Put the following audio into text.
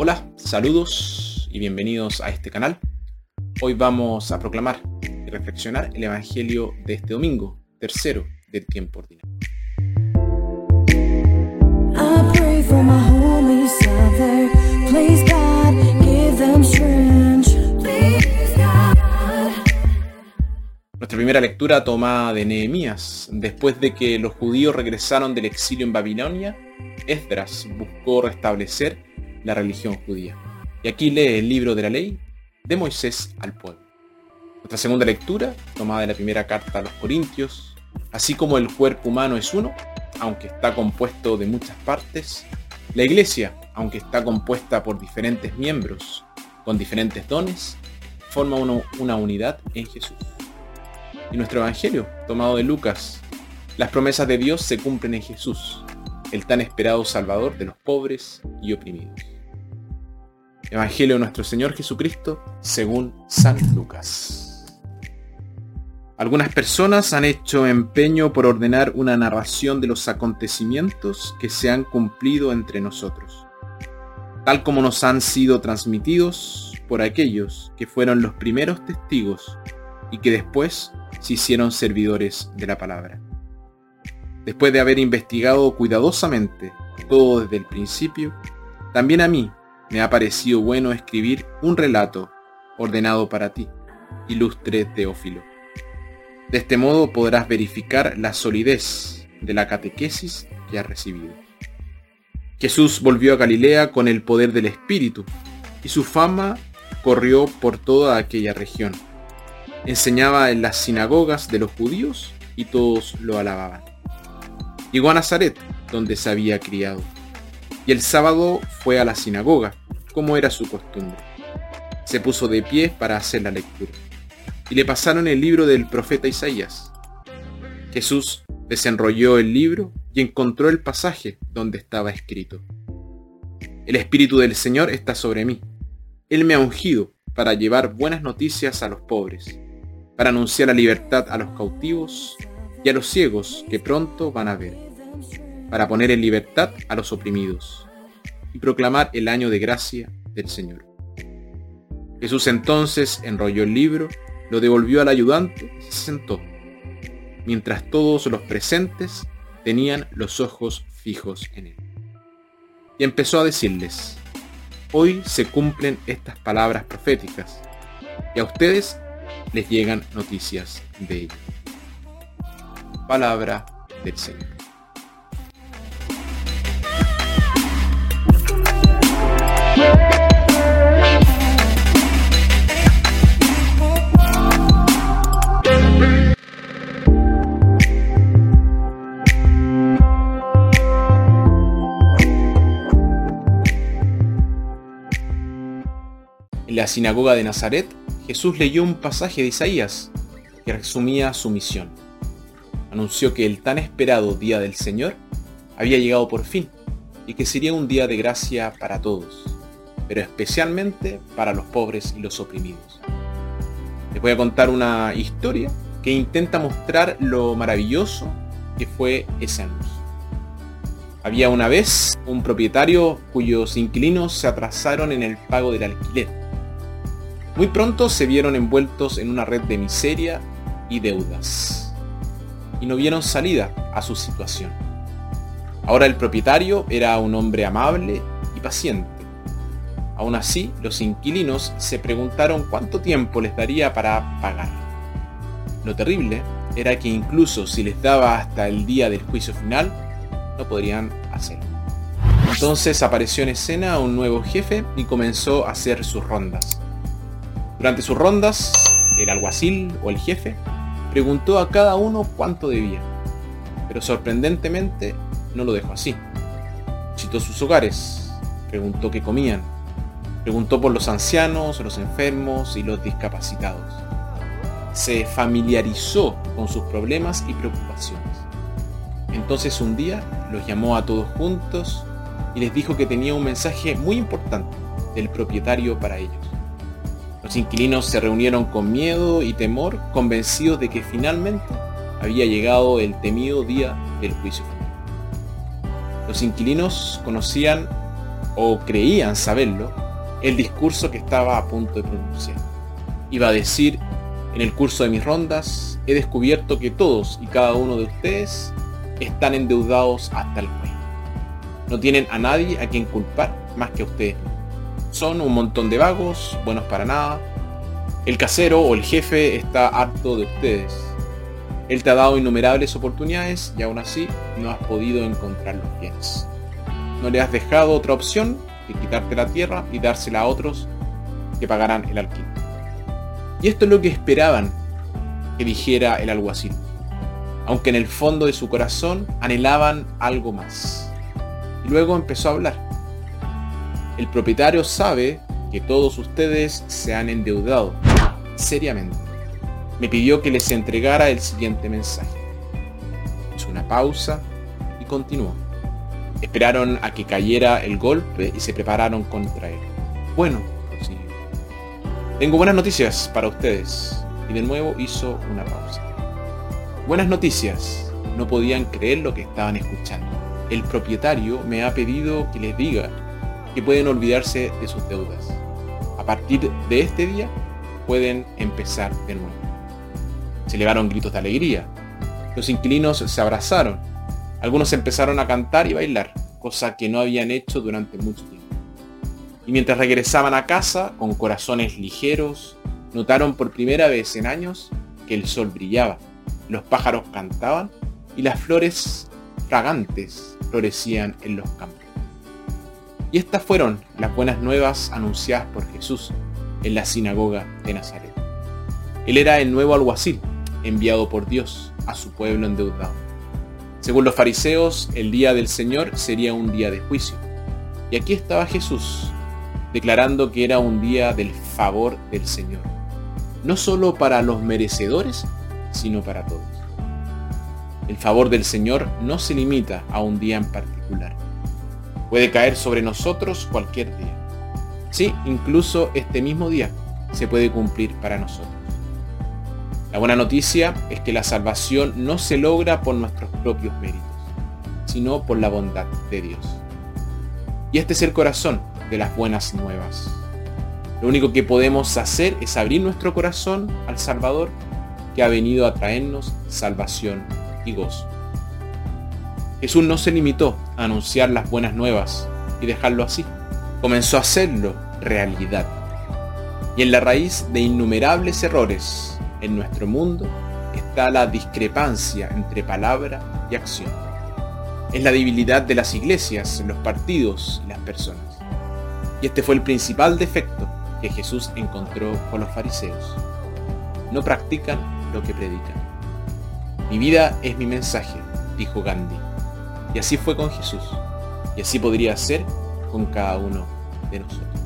Hola, saludos y bienvenidos a este canal. Hoy vamos a proclamar y reflexionar el Evangelio de este domingo, tercero del tiempo ordinario. Nuestra primera lectura toma de Nehemías. Después de que los judíos regresaron del exilio en Babilonia, Esdras buscó restablecer la religión judía. Y aquí lee el libro de la ley de Moisés al pueblo. Nuestra segunda lectura, tomada de la primera carta a los Corintios, así como el cuerpo humano es uno, aunque está compuesto de muchas partes, la iglesia, aunque está compuesta por diferentes miembros, con diferentes dones, forma una unidad en Jesús. Y nuestro Evangelio, tomado de Lucas, las promesas de Dios se cumplen en Jesús, el tan esperado Salvador de los pobres y oprimidos. Evangelio de nuestro Señor Jesucristo según San Lucas. Algunas personas han hecho empeño por ordenar una narración de los acontecimientos que se han cumplido entre nosotros, tal como nos han sido transmitidos por aquellos que fueron los primeros testigos y que después se hicieron servidores de la palabra. Después de haber investigado cuidadosamente todo desde el principio, también a mí me ha parecido bueno escribir un relato ordenado para ti, ilustre Teófilo. De este modo podrás verificar la solidez de la catequesis que has recibido. Jesús volvió a Galilea con el poder del Espíritu, y su fama corrió por toda aquella región. Enseñaba en las sinagogas de los judíos y todos lo alababan. Llegó a Nazaret, donde se había criado y el sábado fue a la sinagoga, como era su costumbre. Se puso de pie para hacer la lectura, y le pasaron el libro del profeta Isaías. Jesús desenrolló el libro y encontró el pasaje donde estaba escrito. El Espíritu del Señor está sobre mí. Él me ha ungido para llevar buenas noticias a los pobres, para anunciar la libertad a los cautivos y a los ciegos que pronto van a ver para poner en libertad a los oprimidos y proclamar el año de gracia del Señor. Jesús entonces enrolló el libro, lo devolvió al ayudante y se sentó, mientras todos los presentes tenían los ojos fijos en él. Y empezó a decirles, hoy se cumplen estas palabras proféticas, y a ustedes les llegan noticias de ello. Palabra del Señor. En la sinagoga de Nazaret, Jesús leyó un pasaje de Isaías que resumía su misión. Anunció que el tan esperado día del Señor había llegado por fin y que sería un día de gracia para todos, pero especialmente para los pobres y los oprimidos. Les voy a contar una historia que intenta mostrar lo maravilloso que fue ese anuncio. Había una vez un propietario cuyos inquilinos se atrasaron en el pago del alquiler muy pronto se vieron envueltos en una red de miseria y deudas. Y no vieron salida a su situación. Ahora el propietario era un hombre amable y paciente. Aún así, los inquilinos se preguntaron cuánto tiempo les daría para pagar. Lo terrible era que incluso si les daba hasta el día del juicio final, no podrían hacerlo. Entonces apareció en escena un nuevo jefe y comenzó a hacer sus rondas. Durante sus rondas, el alguacil o el jefe preguntó a cada uno cuánto debía, pero sorprendentemente no lo dejó así. Citó sus hogares, preguntó qué comían, preguntó por los ancianos, los enfermos y los discapacitados. Se familiarizó con sus problemas y preocupaciones. Entonces un día los llamó a todos juntos y les dijo que tenía un mensaje muy importante del propietario para ellos. Los inquilinos se reunieron con miedo y temor, convencidos de que finalmente había llegado el temido día del juicio final. Los inquilinos conocían o creían saberlo, el discurso que estaba a punto de pronunciar. Iba a decir, en el curso de mis rondas, he descubierto que todos y cada uno de ustedes están endeudados hasta el cuello. No tienen a nadie a quien culpar más que a ustedes. Son un montón de vagos, buenos para nada. El casero o el jefe está harto de ustedes. Él te ha dado innumerables oportunidades y aún así no has podido encontrar los bienes. No le has dejado otra opción que quitarte la tierra y dársela a otros que pagarán el alquiler. Y esto es lo que esperaban que dijera el alguacil, aunque en el fondo de su corazón anhelaban algo más. Y luego empezó a hablar. El propietario sabe que todos ustedes se han endeudado seriamente me pidió que les entregara el siguiente mensaje. Hizo una pausa y continuó. Esperaron a que cayera el golpe y se prepararon contra él. Bueno, prosiguió. Tengo buenas noticias para ustedes. Y de nuevo hizo una pausa. Buenas noticias. No podían creer lo que estaban escuchando. El propietario me ha pedido que les diga que pueden olvidarse de sus deudas. A partir de este día pueden empezar de nuevo. Se elevaron gritos de alegría. Los inquilinos se abrazaron. Algunos empezaron a cantar y bailar, cosa que no habían hecho durante mucho tiempo. Y mientras regresaban a casa, con corazones ligeros, notaron por primera vez en años que el sol brillaba, los pájaros cantaban y las flores fragantes florecían en los campos. Y estas fueron las buenas nuevas anunciadas por Jesús en la sinagoga de Nazaret. Él era el nuevo alguacil, enviado por Dios a su pueblo endeudado. Según los fariseos, el día del Señor sería un día de juicio. Y aquí estaba Jesús, declarando que era un día del favor del Señor, no solo para los merecedores, sino para todos. El favor del Señor no se limita a un día en particular. Puede caer sobre nosotros cualquier día. Sí, incluso este mismo día se puede cumplir para nosotros. La buena noticia es que la salvación no se logra por nuestros propios méritos, sino por la bondad de Dios. Y este es el corazón de las buenas nuevas. Lo único que podemos hacer es abrir nuestro corazón al Salvador que ha venido a traernos salvación y gozo. Jesús no se limitó a anunciar las buenas nuevas y dejarlo así. Comenzó a hacerlo realidad. Y en la raíz de innumerables errores en nuestro mundo está la discrepancia entre palabra y acción. Es la debilidad de las iglesias, los partidos y las personas. Y este fue el principal defecto que Jesús encontró con los fariseos. No practican lo que predican. Mi vida es mi mensaje, dijo Gandhi. Y así fue con Jesús. Y así podría ser con cada uno de nosotros.